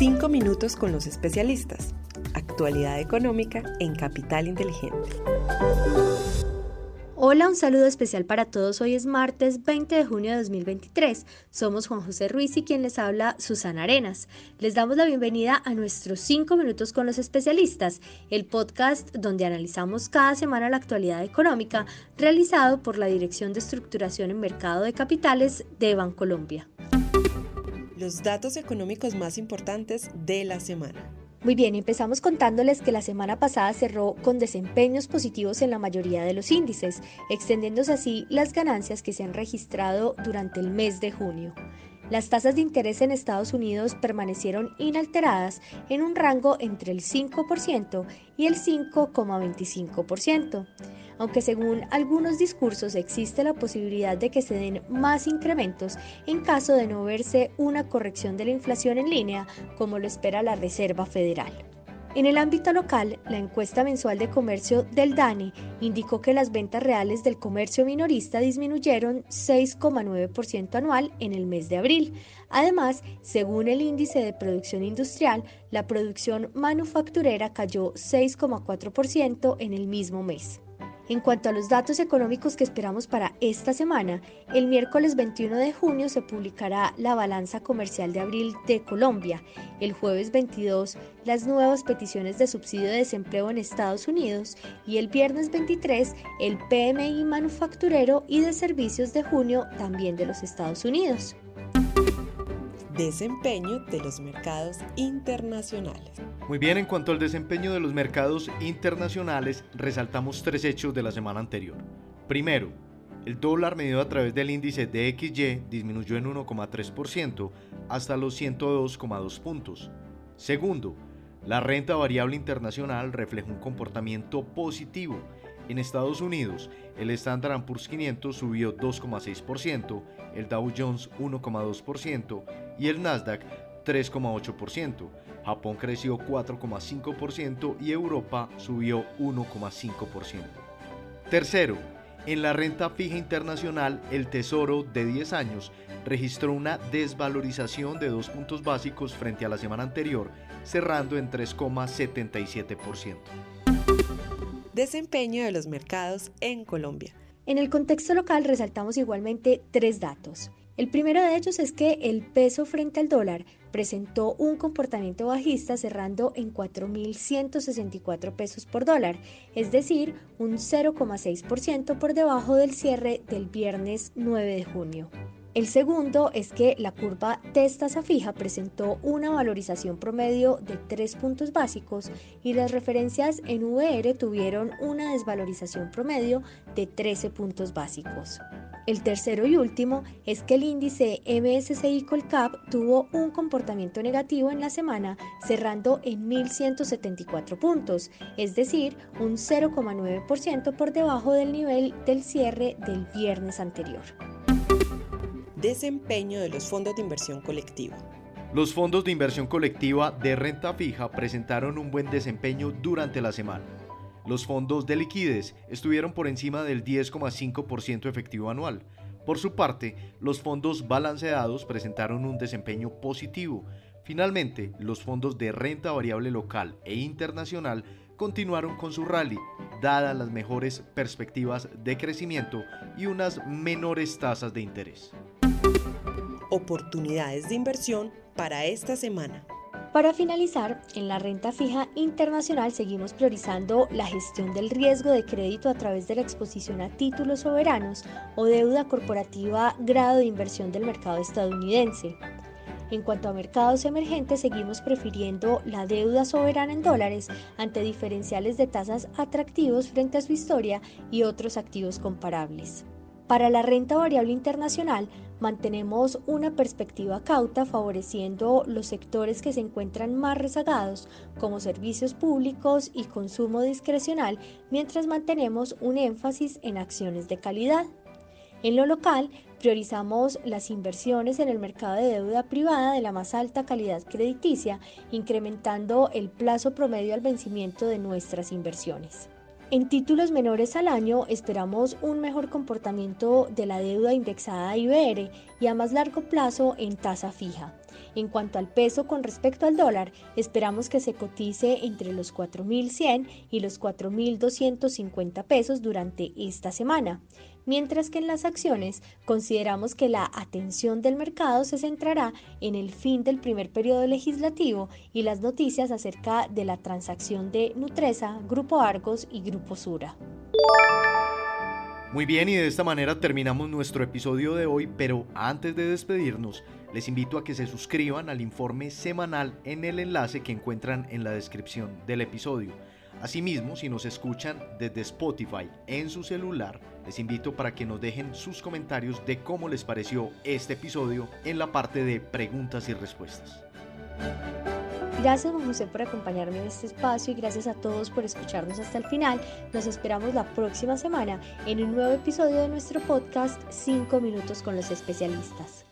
Cinco minutos con los especialistas. Actualidad económica en Capital Inteligente. Hola, un saludo especial para todos. Hoy es martes 20 de junio de 2023. Somos Juan José Ruiz y quien les habla Susana Arenas. Les damos la bienvenida a nuestros 5 minutos con los especialistas, el podcast donde analizamos cada semana la actualidad económica realizado por la Dirección de Estructuración en Mercado de Capitales de Bancolombia. Los datos económicos más importantes de la semana. Muy bien, empezamos contándoles que la semana pasada cerró con desempeños positivos en la mayoría de los índices, extendiéndose así las ganancias que se han registrado durante el mes de junio. Las tasas de interés en Estados Unidos permanecieron inalteradas en un rango entre el 5% y el 5,25% aunque según algunos discursos existe la posibilidad de que se den más incrementos en caso de no verse una corrección de la inflación en línea, como lo espera la Reserva Federal. En el ámbito local, la encuesta mensual de comercio del DANE indicó que las ventas reales del comercio minorista disminuyeron 6,9% anual en el mes de abril. Además, según el índice de producción industrial, la producción manufacturera cayó 6,4% en el mismo mes. En cuanto a los datos económicos que esperamos para esta semana, el miércoles 21 de junio se publicará la balanza comercial de abril de Colombia, el jueves 22 las nuevas peticiones de subsidio de desempleo en Estados Unidos y el viernes 23 el PMI manufacturero y de servicios de junio también de los Estados Unidos. Desempeño de los mercados internacionales. Muy bien, en cuanto al desempeño de los mercados internacionales, resaltamos tres hechos de la semana anterior. Primero, el dólar medido a través del índice DXY disminuyó en 1,3% hasta los 102,2 puntos. Segundo, la renta variable internacional refleja un comportamiento positivo en Estados Unidos, el Standard Poor's 500 subió 2,6%, el Dow Jones 1,2% y el Nasdaq 3,8%. Japón creció 4,5% y Europa subió 1,5%. Tercero, en la renta fija internacional, el Tesoro de 10 años registró una desvalorización de 2 puntos básicos frente a la semana anterior, cerrando en 3,77% desempeño de los mercados en Colombia. En el contexto local resaltamos igualmente tres datos. El primero de ellos es que el peso frente al dólar presentó un comportamiento bajista cerrando en 4.164 pesos por dólar, es decir, un 0,6% por debajo del cierre del viernes 9 de junio. El segundo es que la curva tasa fija presentó una valorización promedio de 3 puntos básicos y las referencias en VR tuvieron una desvalorización promedio de 13 puntos básicos. El tercero y último es que el índice MSCI Colcap tuvo un comportamiento negativo en la semana, cerrando en 1.174 puntos, es decir, un 0,9% por debajo del nivel del cierre del viernes anterior. Desempeño de los fondos de inversión colectiva. Los fondos de inversión colectiva de renta fija presentaron un buen desempeño durante la semana. Los fondos de liquidez estuvieron por encima del 10,5% efectivo anual. Por su parte, los fondos balanceados presentaron un desempeño positivo. Finalmente, los fondos de renta variable local e internacional continuaron con su rally, dadas las mejores perspectivas de crecimiento y unas menores tasas de interés oportunidades de inversión para esta semana. Para finalizar, en la renta fija internacional seguimos priorizando la gestión del riesgo de crédito a través de la exposición a títulos soberanos o deuda corporativa grado de inversión del mercado estadounidense. En cuanto a mercados emergentes, seguimos prefiriendo la deuda soberana en dólares ante diferenciales de tasas atractivos frente a su historia y otros activos comparables. Para la renta variable internacional, mantenemos una perspectiva cauta favoreciendo los sectores que se encuentran más rezagados, como servicios públicos y consumo discrecional, mientras mantenemos un énfasis en acciones de calidad. En lo local, priorizamos las inversiones en el mercado de deuda privada de la más alta calidad crediticia, incrementando el plazo promedio al vencimiento de nuestras inversiones. En títulos menores al año esperamos un mejor comportamiento de la deuda indexada IBR y a más largo plazo en tasa fija. En cuanto al peso con respecto al dólar, esperamos que se cotice entre los 4.100 y los 4.250 pesos durante esta semana mientras que en las acciones consideramos que la atención del mercado se centrará en el fin del primer periodo legislativo y las noticias acerca de la transacción de Nutresa, Grupo Argos y Grupo Sura. Muy bien, y de esta manera terminamos nuestro episodio de hoy, pero antes de despedirnos, les invito a que se suscriban al informe semanal en el enlace que encuentran en la descripción del episodio. Asimismo, si nos escuchan desde Spotify en su celular, les invito para que nos dejen sus comentarios de cómo les pareció este episodio en la parte de preguntas y respuestas. Gracias Juan José por acompañarme en este espacio y gracias a todos por escucharnos hasta el final. Nos esperamos la próxima semana en un nuevo episodio de nuestro podcast 5 minutos con los especialistas.